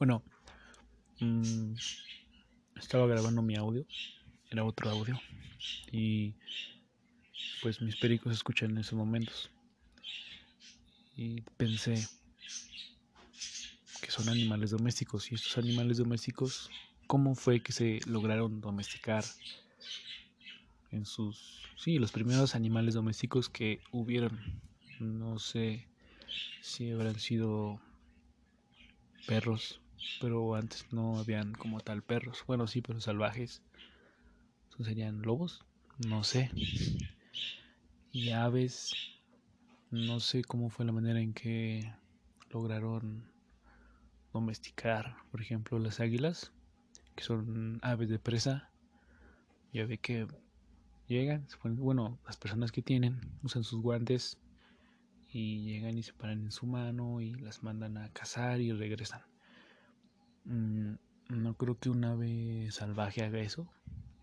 Bueno, mm, estaba grabando mi audio, era otro audio, y pues mis pericos escuchan en esos momentos. Y pensé que son animales domésticos, y estos animales domésticos, ¿cómo fue que se lograron domesticar en sus... Sí, los primeros animales domésticos que hubieron. No sé si habrán sido perros, pero antes no habían como tal perros. Bueno, sí, pero salvajes. serían lobos? No sé. Y aves, no sé cómo fue la manera en que lograron domesticar, por ejemplo, las águilas, que son aves de presa. Ya ve que llegan, bueno, las personas que tienen usan sus guantes y llegan y se paran en su mano y las mandan a cazar y regresan. Mm, no creo que un ave salvaje haga eso.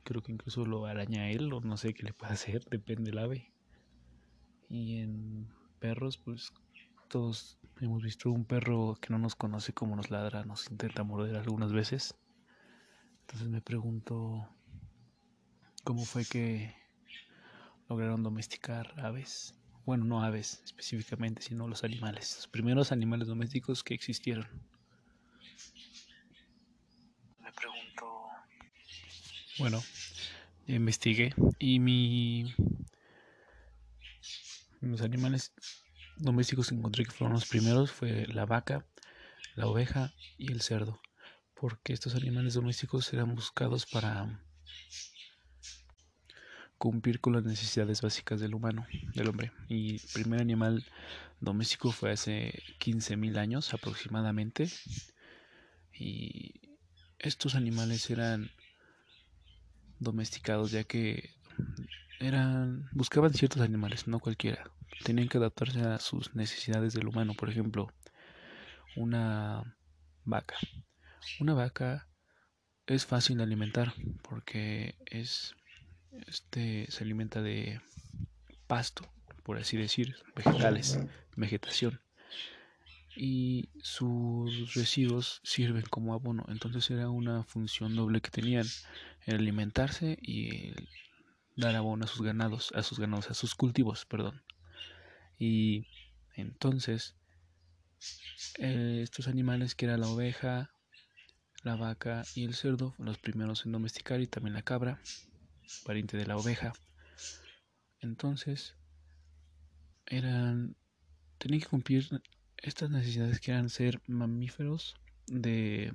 Creo que incluso lo araña él o no sé qué le puede hacer, depende del ave. Y en perros, pues todos hemos visto un perro que no nos conoce como nos ladra, nos intenta morder algunas veces. Entonces me pregunto cómo fue que lograron domesticar aves. Bueno, no aves específicamente, sino los animales, los primeros animales domésticos que existieron. Bueno, investigué y mi los animales domésticos que encontré que fueron los primeros fue la vaca, la oveja y el cerdo, porque estos animales domésticos eran buscados para cumplir con las necesidades básicas del humano, del hombre. Y el primer animal doméstico fue hace 15.000 años aproximadamente. Y estos animales eran domesticados ya que eran buscaban ciertos animales, no cualquiera. Tenían que adaptarse a sus necesidades del humano, por ejemplo, una vaca. Una vaca es fácil de alimentar porque es este se alimenta de pasto, por así decir, vegetales, vegetación. Y sus residuos sirven como abono. Entonces era una función doble que tenían, el alimentarse y dar abono a sus ganados, a sus ganados, a sus cultivos, perdón. Y entonces eh, estos animales que era la oveja, la vaca y el cerdo, los primeros en domesticar y también la cabra, pariente de la oveja. Entonces, eran, tenían que cumplir estas necesidades que eran ser mamíferos de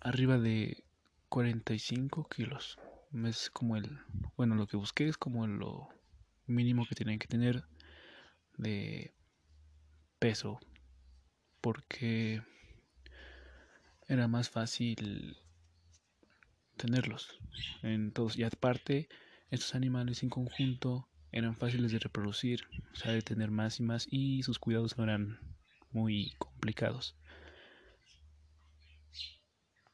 arriba de 45 kilos. Es como el, bueno, lo que busqué es como lo mínimo que tienen que tener de peso, porque era más fácil tenerlos. Entonces, y aparte, estos animales en conjunto eran fáciles de reproducir, o sea, de tener más y más, y sus cuidados no eran muy complicados.